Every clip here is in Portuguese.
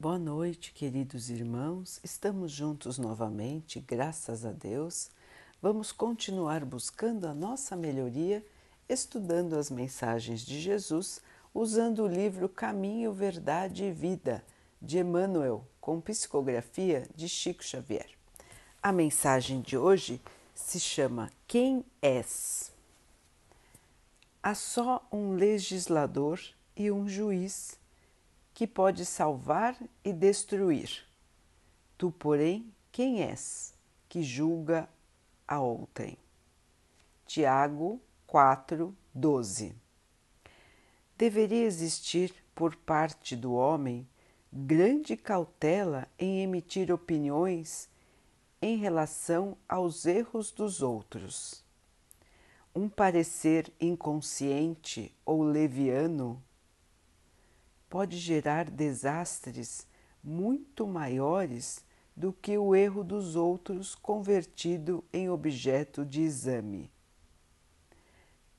Boa noite, queridos irmãos. Estamos juntos novamente, graças a Deus. Vamos continuar buscando a nossa melhoria, estudando as mensagens de Jesus, usando o livro Caminho, Verdade e Vida, de Emmanuel, com psicografia de Chico Xavier. A mensagem de hoje se chama Quem és? Há só um legislador e um juiz que pode salvar e destruir. Tu, porém, quem és que julga a outrem? Tiago 4, 12. Deveria existir por parte do homem grande cautela em emitir opiniões em relação aos erros dos outros. Um parecer inconsciente ou leviano pode gerar desastres muito maiores do que o erro dos outros convertido em objeto de exame.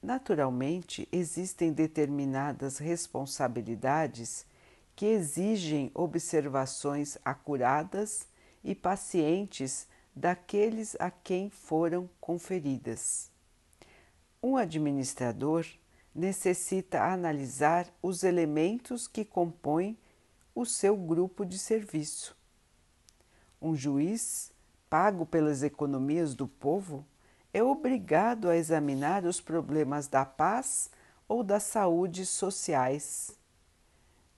Naturalmente, existem determinadas responsabilidades que exigem observações acuradas e pacientes daqueles a quem foram conferidas. Um administrador necessita analisar os elementos que compõem o seu grupo de serviço. Um juiz, pago pelas economias do povo, é obrigado a examinar os problemas da paz ou da saúde sociais,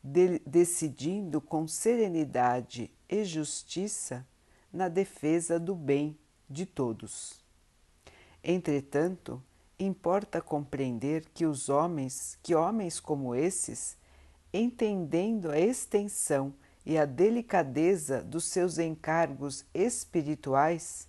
de decidindo com serenidade e justiça na defesa do bem de todos. Entretanto, importa compreender que os homens, que homens como esses, entendendo a extensão e a delicadeza dos seus encargos espirituais,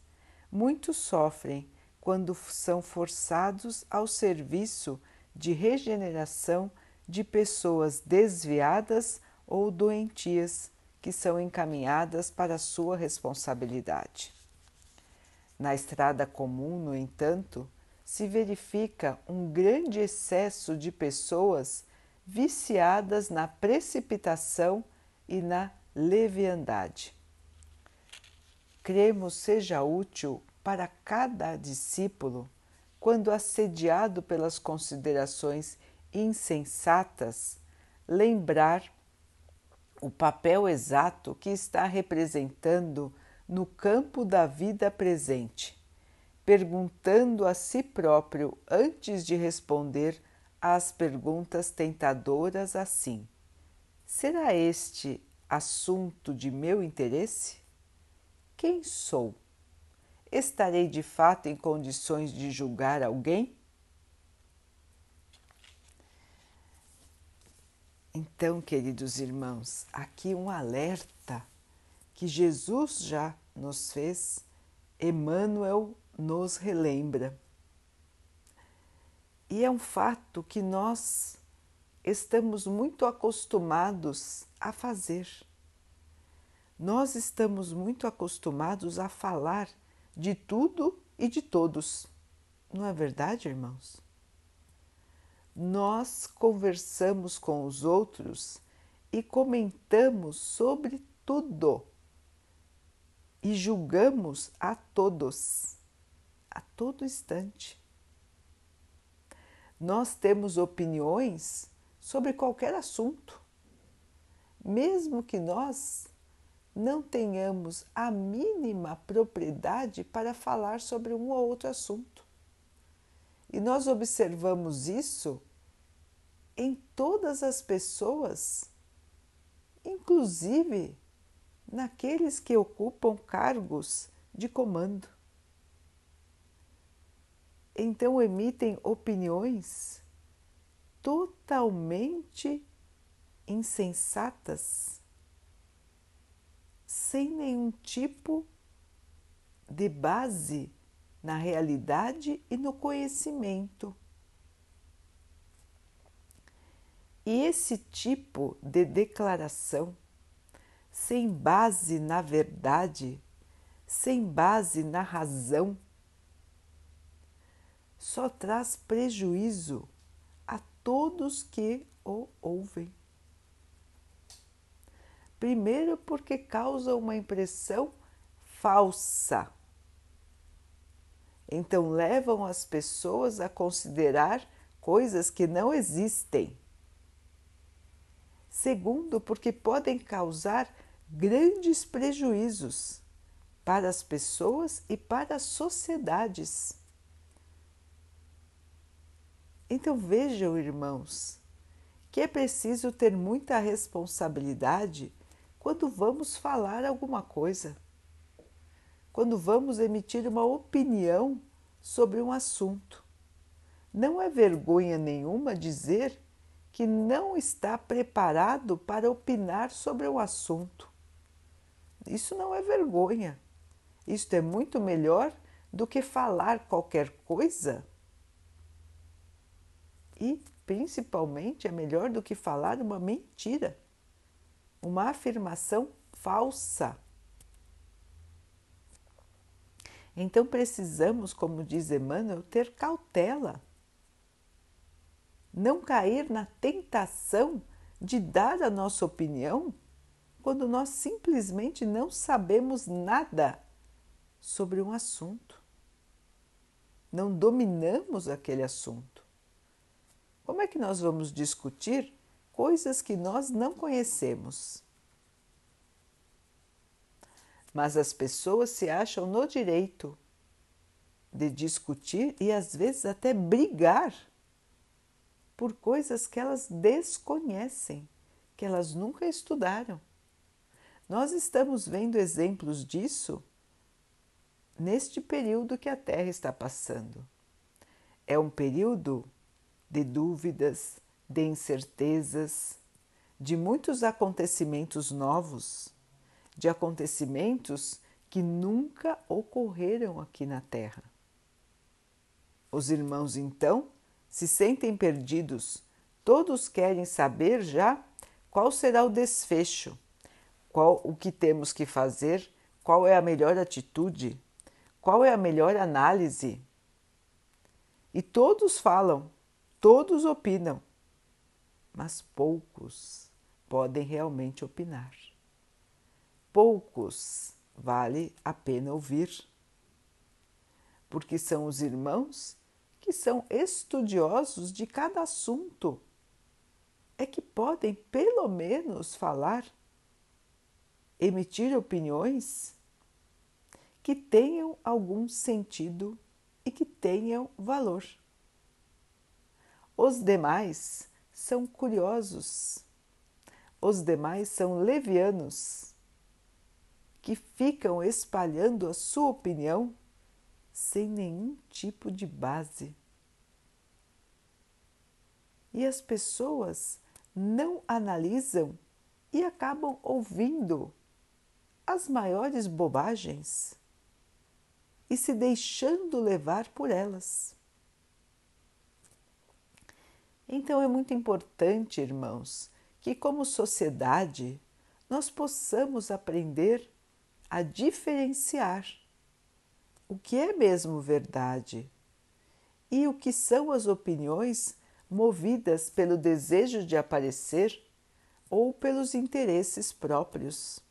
muito sofrem quando são forçados ao serviço de regeneração de pessoas desviadas ou doentias que são encaminhadas para sua responsabilidade. Na estrada comum, no entanto, se verifica um grande excesso de pessoas viciadas na precipitação e na leviandade. Cremos seja útil para cada discípulo, quando assediado pelas considerações insensatas, lembrar o papel exato que está representando no campo da vida presente perguntando a si próprio antes de responder às perguntas tentadoras assim: será este assunto de meu interesse? Quem sou? Estarei de fato em condições de julgar alguém? Então, queridos irmãos, aqui um alerta que Jesus já nos fez, Emmanuel nos relembra. E é um fato que nós estamos muito acostumados a fazer. Nós estamos muito acostumados a falar de tudo e de todos. Não é verdade, irmãos? Nós conversamos com os outros e comentamos sobre tudo e julgamos a todos a todo instante. Nós temos opiniões sobre qualquer assunto, mesmo que nós não tenhamos a mínima propriedade para falar sobre um ou outro assunto. E nós observamos isso em todas as pessoas, inclusive naqueles que ocupam cargos de comando então emitem opiniões totalmente insensatas, sem nenhum tipo de base na realidade e no conhecimento. E esse tipo de declaração, sem base na verdade, sem base na razão, só traz prejuízo a todos que o ouvem. Primeiro, porque causa uma impressão falsa. Então, levam as pessoas a considerar coisas que não existem. Segundo, porque podem causar grandes prejuízos para as pessoas e para as sociedades. Então vejam, irmãos, que é preciso ter muita responsabilidade quando vamos falar alguma coisa, quando vamos emitir uma opinião sobre um assunto. Não é vergonha nenhuma dizer que não está preparado para opinar sobre o assunto. Isso não é vergonha. Isto é muito melhor do que falar qualquer coisa e, principalmente, é melhor do que falar uma mentira, uma afirmação falsa. Então precisamos, como diz Emmanuel, ter cautela, não cair na tentação de dar a nossa opinião quando nós simplesmente não sabemos nada sobre um assunto. Não dominamos aquele assunto. Como é que nós vamos discutir coisas que nós não conhecemos? Mas as pessoas se acham no direito de discutir e às vezes até brigar por coisas que elas desconhecem, que elas nunca estudaram. Nós estamos vendo exemplos disso neste período que a Terra está passando. É um período de dúvidas, de incertezas, de muitos acontecimentos novos, de acontecimentos que nunca ocorreram aqui na Terra. Os irmãos então se sentem perdidos, todos querem saber já qual será o desfecho, qual o que temos que fazer, qual é a melhor atitude, qual é a melhor análise? E todos falam, todos opinam, mas poucos podem realmente opinar. Poucos vale a pena ouvir, porque são os irmãos que são estudiosos de cada assunto, é que podem pelo menos falar, emitir opiniões que tenham algum sentido e que tenham valor. Os demais são curiosos, os demais são levianos, que ficam espalhando a sua opinião sem nenhum tipo de base. E as pessoas não analisam e acabam ouvindo as maiores bobagens e se deixando levar por elas. Então é muito importante, irmãos, que como sociedade nós possamos aprender a diferenciar o que é mesmo verdade e o que são as opiniões movidas pelo desejo de aparecer ou pelos interesses próprios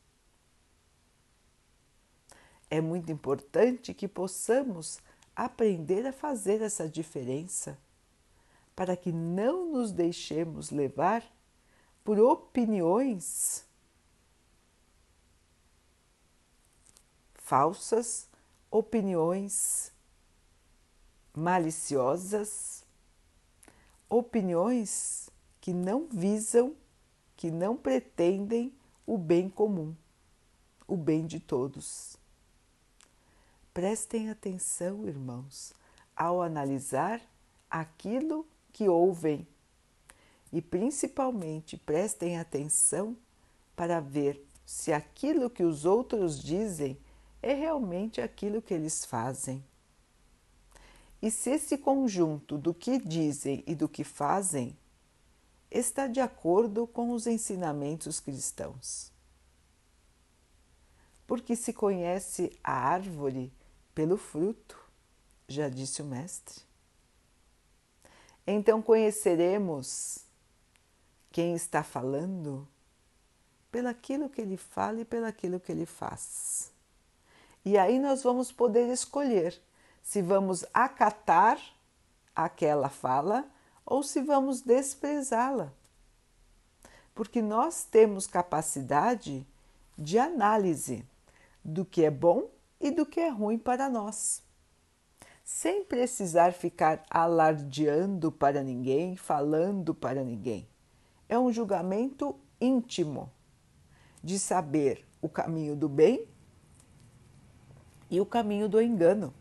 é muito importante que possamos aprender a fazer essa diferença para que não nos deixemos levar por opiniões falsas, opiniões maliciosas, opiniões que não visam, que não pretendem o bem comum, o bem de todos. Prestem atenção, irmãos, ao analisar aquilo que ouvem e principalmente prestem atenção para ver se aquilo que os outros dizem é realmente aquilo que eles fazem. E se esse conjunto do que dizem e do que fazem está de acordo com os ensinamentos cristãos. Porque se conhece a árvore pelo fruto, já disse o Mestre. Então conheceremos quem está falando pelaquilo que ele fala e pelaquilo que ele faz. E aí nós vamos poder escolher se vamos acatar aquela fala ou se vamos desprezá-la. Porque nós temos capacidade de análise do que é bom e do que é ruim para nós, sem precisar ficar alardeando para ninguém, falando para ninguém. É um julgamento íntimo de saber o caminho do bem e o caminho do engano.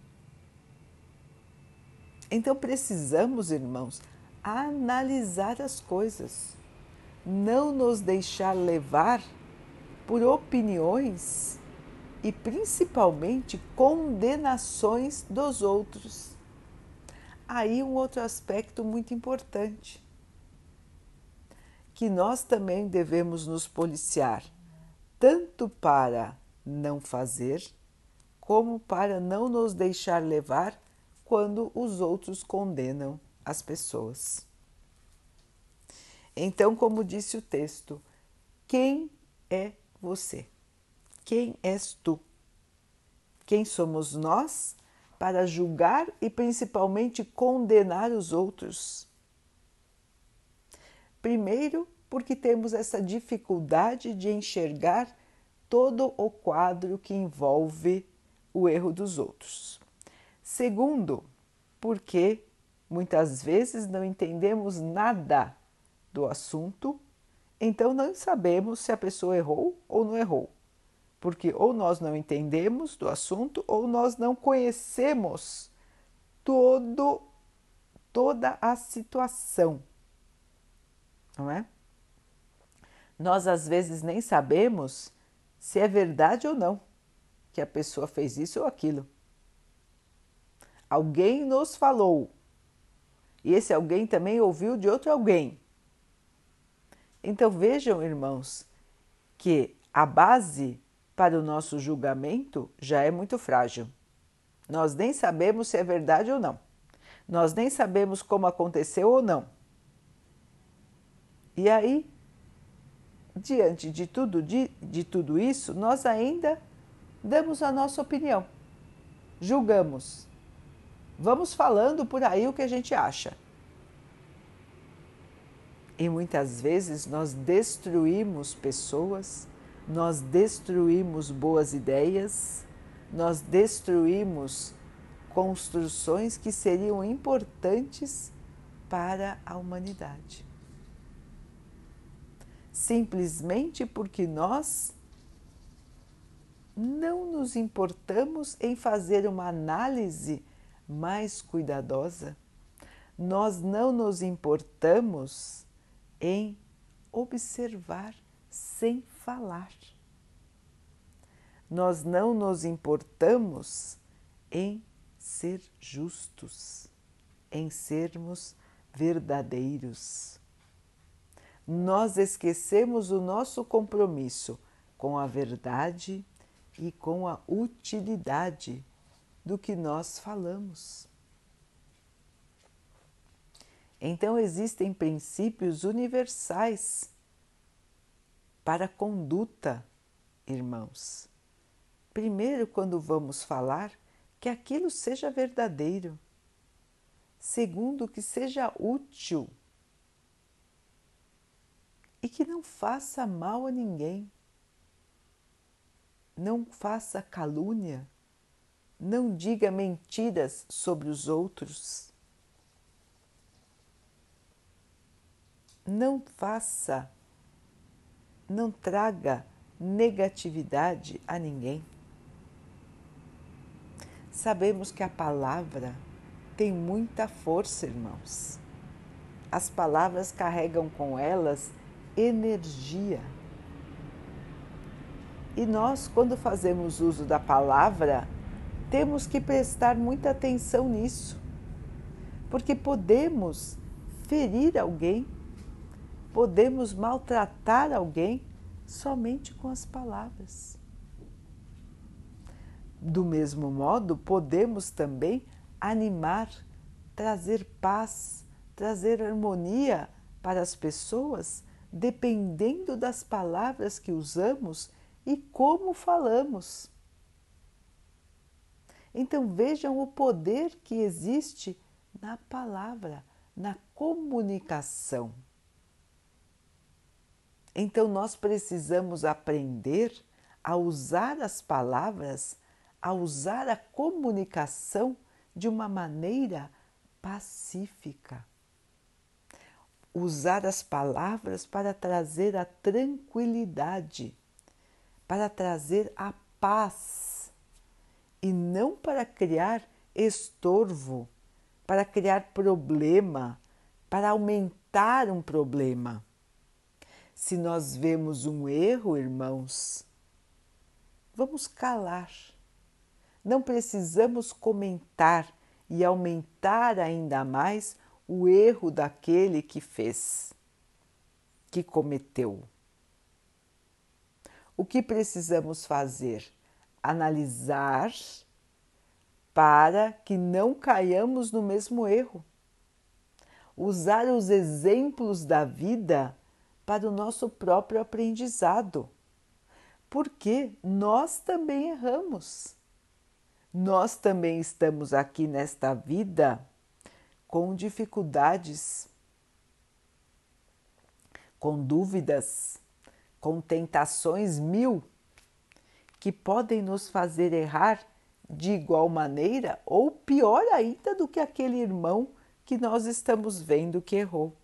Então precisamos, irmãos, analisar as coisas, não nos deixar levar por opiniões e principalmente condenações dos outros. Aí um outro aspecto muito importante, que nós também devemos nos policiar, tanto para não fazer, como para não nos deixar levar quando os outros condenam as pessoas. Então, como disse o texto, quem é você? Quem és tu? Quem somos nós para julgar e principalmente condenar os outros? Primeiro, porque temos essa dificuldade de enxergar todo o quadro que envolve o erro dos outros. Segundo, porque muitas vezes não entendemos nada do assunto, então não sabemos se a pessoa errou ou não errou porque ou nós não entendemos do assunto ou nós não conhecemos todo toda a situação. Não é? Nós às vezes nem sabemos se é verdade ou não que a pessoa fez isso ou aquilo. Alguém nos falou. E esse alguém também ouviu de outro alguém. Então vejam, irmãos, que a base para o nosso julgamento já é muito frágil. Nós nem sabemos se é verdade ou não. Nós nem sabemos como aconteceu ou não. E aí, diante de tudo, de, de tudo isso, nós ainda damos a nossa opinião, julgamos, vamos falando por aí o que a gente acha. E muitas vezes nós destruímos pessoas nós destruímos boas ideias, nós destruímos construções que seriam importantes para a humanidade. Simplesmente porque nós não nos importamos em fazer uma análise mais cuidadosa, nós não nos importamos em observar sem falar. Nós não nos importamos em ser justos, em sermos verdadeiros. Nós esquecemos o nosso compromisso com a verdade e com a utilidade do que nós falamos. Então, existem princípios universais para a conduta, irmãos. Primeiro, quando vamos falar, que aquilo seja verdadeiro. Segundo, que seja útil e que não faça mal a ninguém. Não faça calúnia, não diga mentiras sobre os outros. Não faça não traga negatividade a ninguém. Sabemos que a palavra tem muita força, irmãos. As palavras carregam com elas energia. E nós, quando fazemos uso da palavra, temos que prestar muita atenção nisso, porque podemos ferir alguém podemos maltratar alguém somente com as palavras. Do mesmo modo, podemos também animar, trazer paz, trazer harmonia para as pessoas dependendo das palavras que usamos e como falamos. Então vejam o poder que existe na palavra, na comunicação. Então nós precisamos aprender a usar as palavras, a usar a comunicação de uma maneira pacífica. Usar as palavras para trazer a tranquilidade, para trazer a paz e não para criar estorvo, para criar problema, para aumentar um problema. Se nós vemos um erro, irmãos, vamos calar. Não precisamos comentar e aumentar ainda mais o erro daquele que fez, que cometeu. O que precisamos fazer? Analisar para que não caiamos no mesmo erro. Usar os exemplos da vida para o nosso próprio aprendizado, porque nós também erramos. Nós também estamos aqui nesta vida com dificuldades, com dúvidas, com tentações mil que podem nos fazer errar de igual maneira ou pior ainda do que aquele irmão que nós estamos vendo que errou.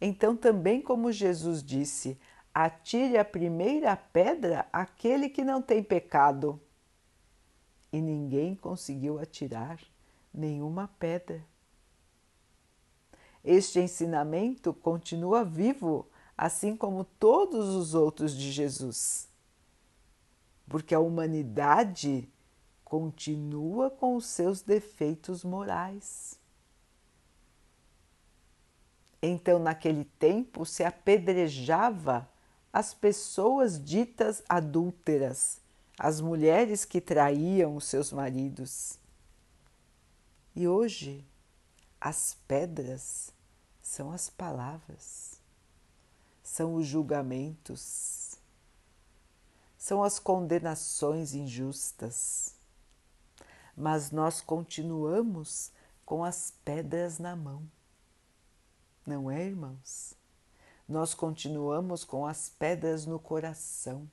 Então, também como Jesus disse, atire a primeira pedra aquele que não tem pecado. E ninguém conseguiu atirar nenhuma pedra. Este ensinamento continua vivo, assim como todos os outros de Jesus, porque a humanidade continua com os seus defeitos morais. Então, naquele tempo, se apedrejava as pessoas ditas adúlteras, as mulheres que traíam os seus maridos. E hoje, as pedras são as palavras, são os julgamentos, são as condenações injustas. Mas nós continuamos com as pedras na mão não é, irmãos? Nós continuamos com as pedras no coração.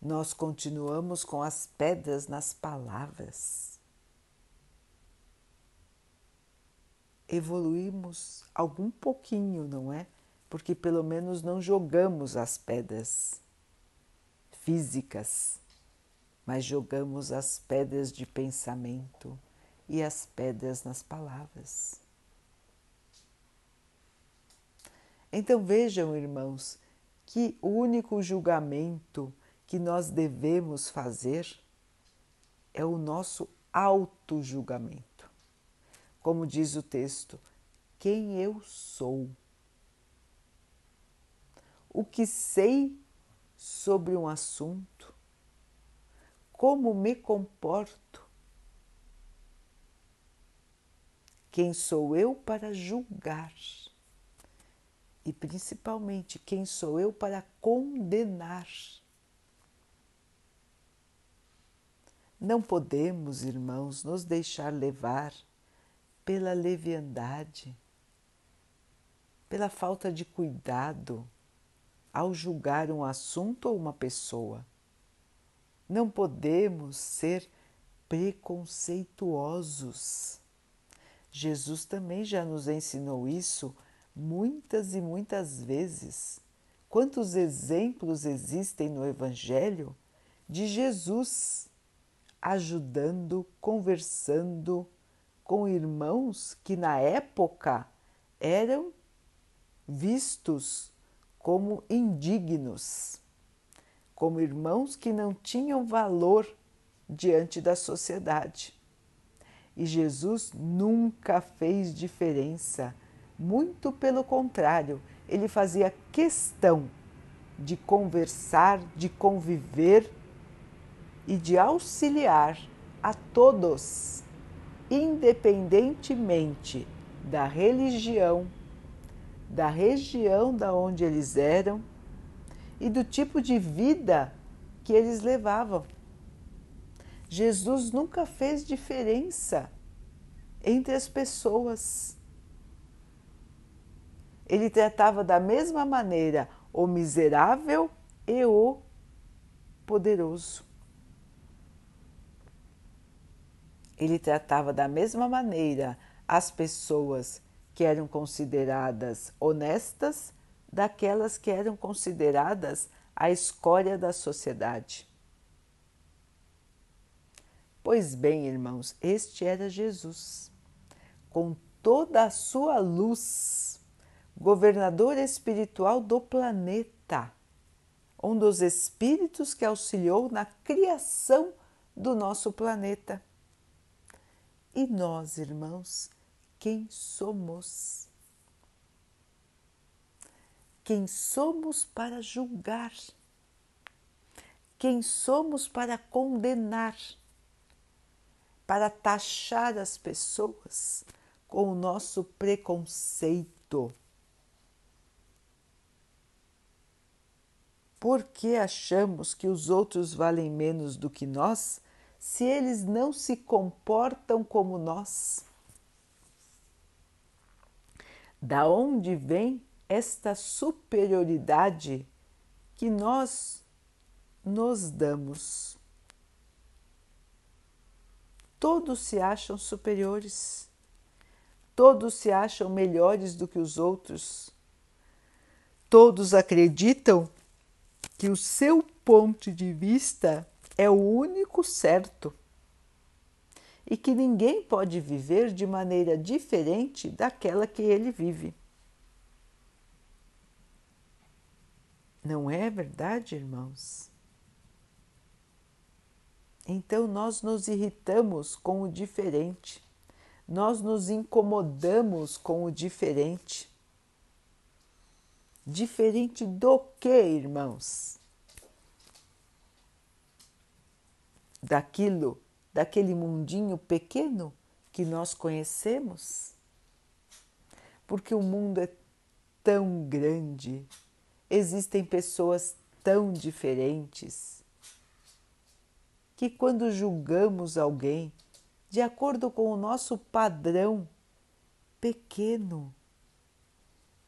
Nós continuamos com as pedras nas palavras. Evoluímos algum pouquinho, não é? Porque pelo menos não jogamos as pedras físicas, mas jogamos as pedras de pensamento e as pedras nas palavras. Então vejam, irmãos, que o único julgamento que nós devemos fazer é o nosso auto-julgamento. Como diz o texto, quem eu sou? O que sei sobre um assunto? Como me comporto? Quem sou eu para julgar? E principalmente quem sou eu para condenar. Não podemos, irmãos, nos deixar levar pela leviandade, pela falta de cuidado ao julgar um assunto ou uma pessoa. Não podemos ser preconceituosos. Jesus também já nos ensinou isso muitas e muitas vezes. Quantos exemplos existem no Evangelho de Jesus ajudando, conversando com irmãos que na época eram vistos como indignos, como irmãos que não tinham valor diante da sociedade. E Jesus nunca fez diferença muito pelo contrário, ele fazia questão de conversar, de conviver e de auxiliar a todos, independentemente da religião, da região da onde eles eram e do tipo de vida que eles levavam. Jesus nunca fez diferença entre as pessoas. Ele tratava da mesma maneira o miserável e o poderoso. Ele tratava da mesma maneira as pessoas que eram consideradas honestas daquelas que eram consideradas a escória da sociedade. Pois bem, irmãos, este era Jesus, com toda a sua luz, governador espiritual do planeta, um dos espíritos que auxiliou na criação do nosso planeta. E nós, irmãos, quem somos? Quem somos para julgar? Quem somos para condenar? para taxar as pessoas com o nosso preconceito. Por que achamos que os outros valem menos do que nós se eles não se comportam como nós? Da onde vem esta superioridade que nós nos damos? Todos se acham superiores, todos se acham melhores do que os outros, todos acreditam que o seu ponto de vista é o único certo e que ninguém pode viver de maneira diferente daquela que ele vive. Não é verdade, irmãos? Então nós nos irritamos com o diferente, nós nos incomodamos com o diferente. Diferente do que, irmãos? Daquilo, daquele mundinho pequeno que nós conhecemos? Porque o mundo é tão grande, existem pessoas tão diferentes que quando julgamos alguém de acordo com o nosso padrão pequeno,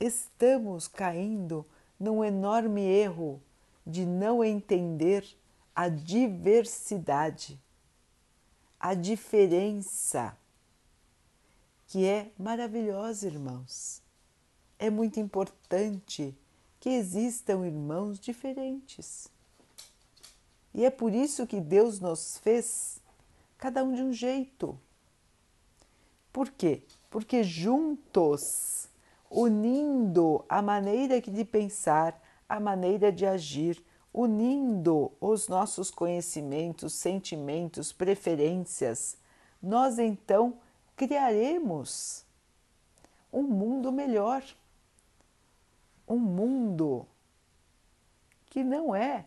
estamos caindo num enorme erro de não entender a diversidade, a diferença, que é maravilhosa, irmãos. É muito importante que existam irmãos diferentes. E é por isso que Deus nos fez cada um de um jeito. Por quê? Porque juntos, unindo a maneira de pensar, a maneira de agir, unindo os nossos conhecimentos, sentimentos, preferências, nós então criaremos um mundo melhor. Um mundo que não é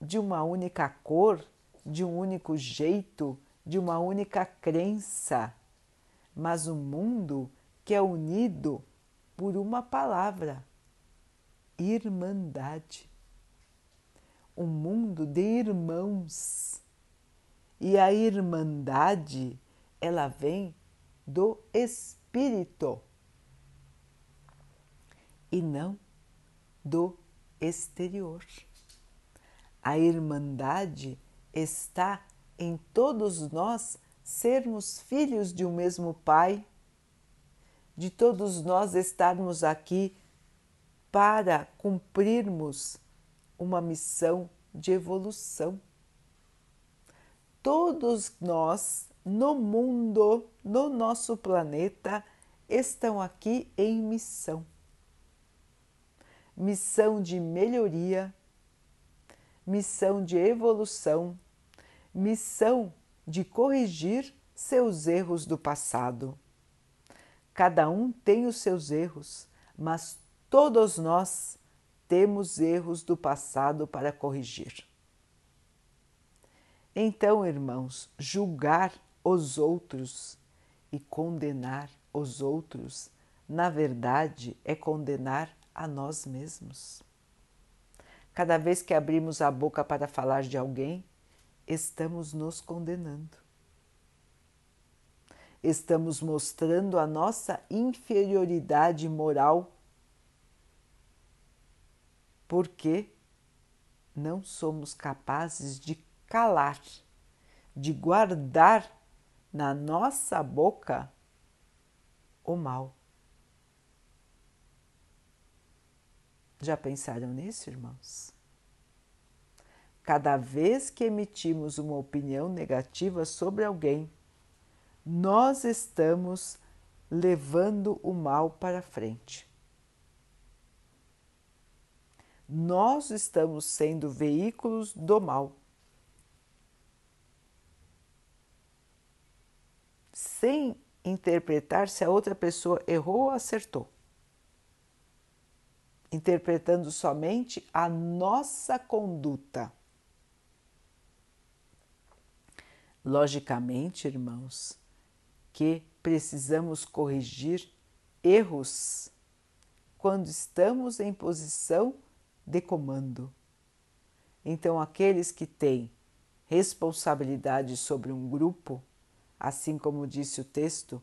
de uma única cor, de um único jeito, de uma única crença, mas um mundo que é unido por uma palavra: irmandade. Um mundo de irmãos. E a irmandade, ela vem do espírito e não do exterior. A irmandade está em todos nós sermos filhos de um mesmo Pai, de todos nós estarmos aqui para cumprirmos uma missão de evolução. Todos nós no mundo, no nosso planeta, estão aqui em missão. Missão de melhoria, missão de evolução, missão de corrigir seus erros do passado. Cada um tem os seus erros, mas todos nós temos erros do passado para corrigir. Então, irmãos, julgar os outros e condenar os outros, na verdade, é condenar a nós mesmos. Cada vez que abrimos a boca para falar de alguém, estamos nos condenando. Estamos mostrando a nossa inferioridade moral porque não somos capazes de calar, de guardar na nossa boca o mal. Já pensaram nisso, irmãos? Cada vez que emitimos uma opinião negativa sobre alguém, nós estamos levando o mal para frente. Nós estamos sendo veículos do mal. Sem interpretar se a outra pessoa errou ou acertou interpretando somente a nossa conduta. Logicamente, irmãos, que precisamos corrigir erros quando estamos em posição de comando. Então, aqueles que têm responsabilidade sobre um grupo, assim como disse o texto,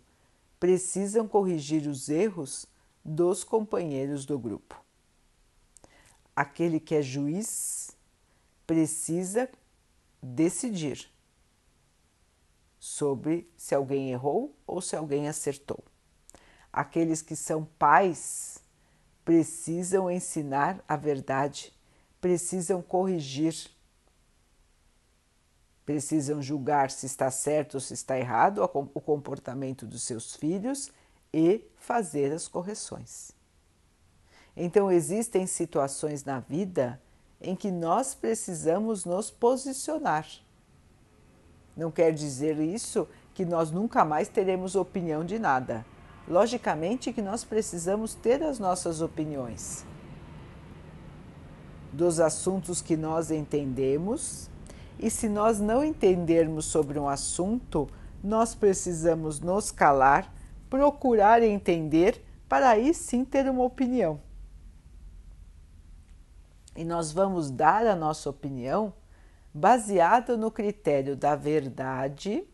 precisam corrigir os erros dos companheiros do grupo aquele que é juiz precisa decidir sobre se alguém errou ou se alguém acertou. Aqueles que são pais precisam ensinar a verdade, precisam corrigir, precisam julgar se está certo ou se está errado o comportamento dos seus filhos e fazer as correções. Então, existem situações na vida em que nós precisamos nos posicionar. Não quer dizer isso que nós nunca mais teremos opinião de nada. Logicamente que nós precisamos ter as nossas opiniões. Dos assuntos que nós entendemos, e se nós não entendermos sobre um assunto, nós precisamos nos calar, procurar entender para aí sim ter uma opinião. E nós vamos dar a nossa opinião baseada no critério da verdade,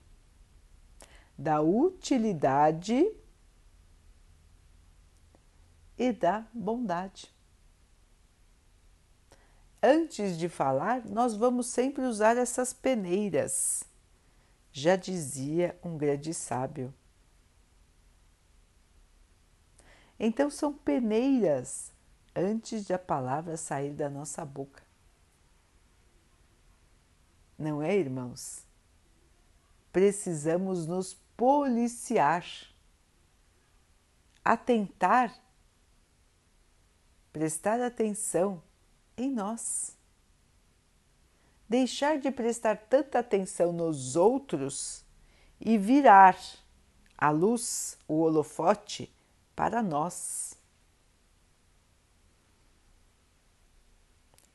da utilidade e da bondade. Antes de falar, nós vamos sempre usar essas peneiras, já dizia um grande sábio. Então, são peneiras antes de a palavra sair da nossa boca. Não é, irmãos? Precisamos nos policiar, atentar, prestar atenção em nós. Deixar de prestar tanta atenção nos outros e virar a luz, o holofote, para nós.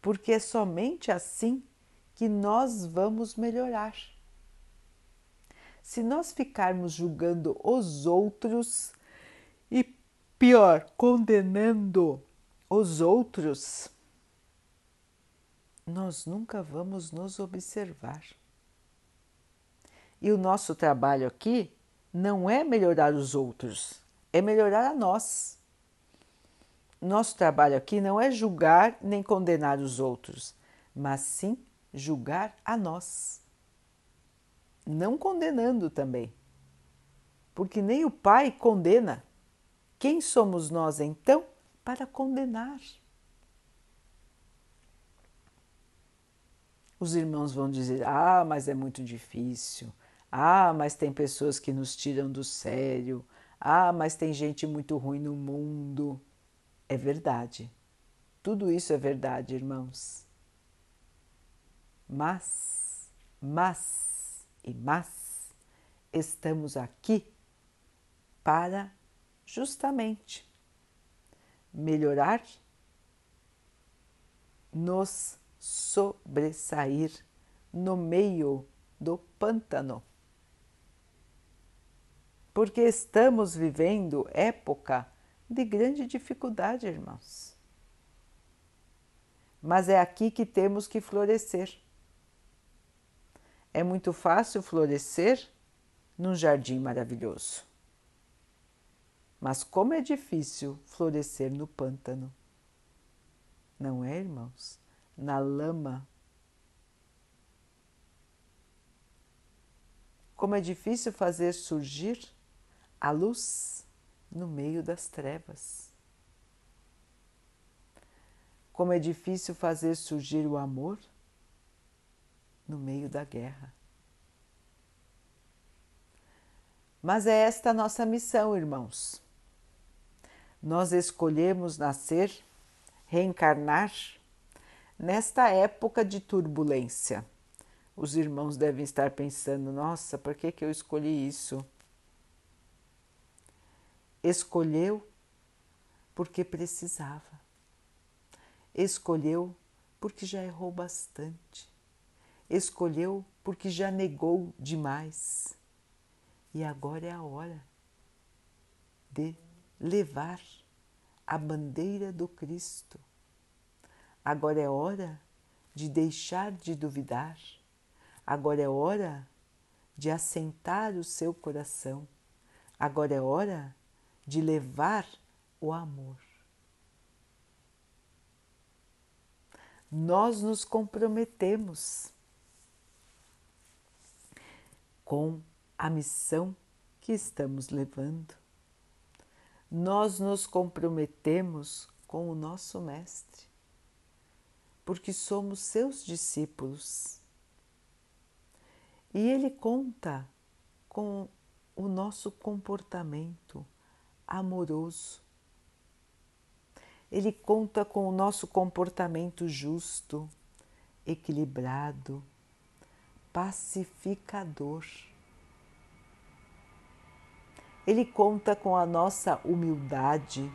porque é somente assim que nós vamos melhorar. Se nós ficarmos julgando os outros e, pior, condenando os outros, nós nunca vamos nos observar. E o nosso trabalho aqui não é melhorar os outros, é melhorar a nós. Nosso trabalho aqui não é julgar nem condenar os outros, mas sim julgar a nós. Não condenando também, porque nem o Pai condena. Quem somos nós então para condenar? Os irmãos vão dizer: ah, mas é muito difícil. Ah, mas tem pessoas que nos tiram do sério. Ah, mas tem gente muito ruim no mundo. É verdade. Tudo isso é verdade, irmãos. Mas, mas e mas estamos aqui para justamente melhorar, nos sobressair no meio do pântano. porque estamos vivendo época de grande dificuldade, irmãos. Mas é aqui que temos que florescer. É muito fácil florescer num jardim maravilhoso. Mas como é difícil florescer no pântano. Não é, irmãos? Na lama. Como é difícil fazer surgir a luz no meio das trevas. Como é difícil fazer surgir o amor no meio da guerra. Mas é esta a nossa missão, irmãos. Nós escolhemos nascer, reencarnar nesta época de turbulência. Os irmãos devem estar pensando: nossa, por que, que eu escolhi isso? Escolheu porque precisava. Escolheu porque já errou bastante. Escolheu porque já negou demais. E agora é a hora de levar a bandeira do Cristo. Agora é hora de deixar de duvidar. Agora é hora de assentar o seu coração. Agora é hora de levar o amor. Nós nos comprometemos com a missão que estamos levando. Nós nos comprometemos com o nosso Mestre, porque somos seus discípulos. E ele conta com o nosso comportamento amoroso. Ele conta com o nosso comportamento justo, equilibrado, pacificador. Ele conta com a nossa humildade,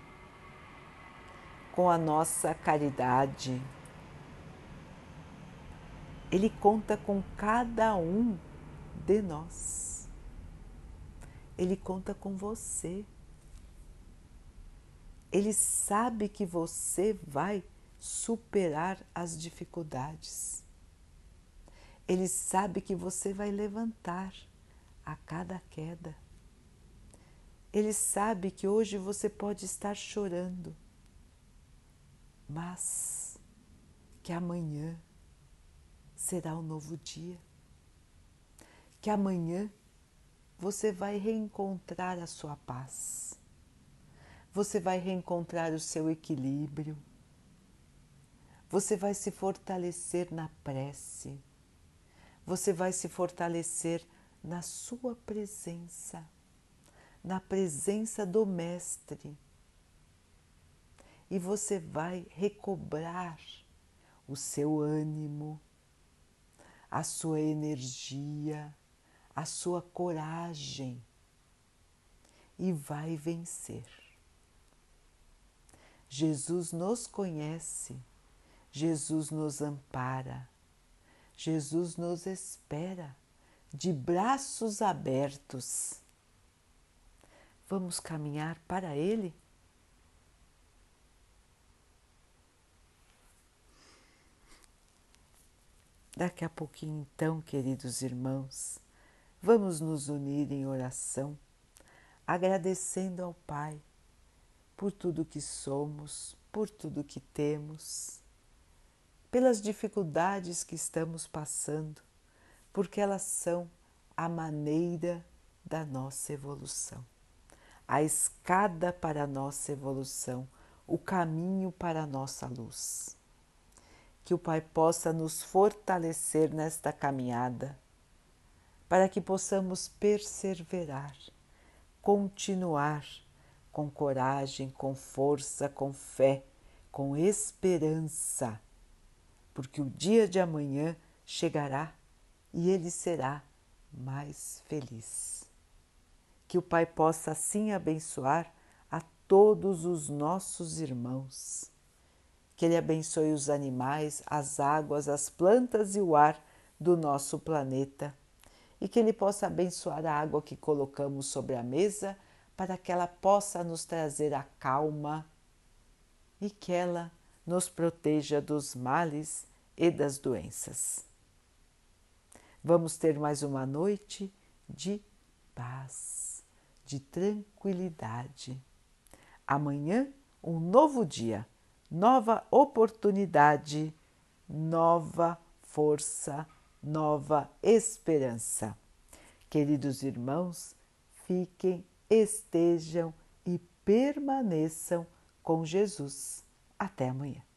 com a nossa caridade. Ele conta com cada um de nós. Ele conta com você. Ele sabe que você vai superar as dificuldades. Ele sabe que você vai levantar a cada queda. Ele sabe que hoje você pode estar chorando, mas que amanhã será um novo dia. Que amanhã você vai reencontrar a sua paz você vai reencontrar o seu equilíbrio, você vai se fortalecer na prece, você vai se fortalecer na sua presença, na presença do Mestre. E você vai recobrar o seu ânimo, a sua energia, a sua coragem e vai vencer. Jesus nos conhece, Jesus nos ampara, Jesus nos espera de braços abertos. Vamos caminhar para Ele? Daqui a pouquinho, então, queridos irmãos, vamos nos unir em oração, agradecendo ao Pai por tudo que somos, por tudo que temos, pelas dificuldades que estamos passando, porque elas são a maneira da nossa evolução, a escada para a nossa evolução, o caminho para a nossa luz. Que o Pai possa nos fortalecer nesta caminhada, para que possamos perseverar, continuar com coragem, com força, com fé, com esperança, porque o dia de amanhã chegará e ele será mais feliz. Que o Pai possa assim abençoar a todos os nossos irmãos. Que Ele abençoe os animais, as águas, as plantas e o ar do nosso planeta e que Ele possa abençoar a água que colocamos sobre a mesa para que ela possa nos trazer a calma e que ela nos proteja dos males e das doenças. Vamos ter mais uma noite de paz, de tranquilidade. Amanhã, um novo dia, nova oportunidade, nova força, nova esperança. Queridos irmãos, fiquem, estejam e permaneçam com Jesus. Até amanhã.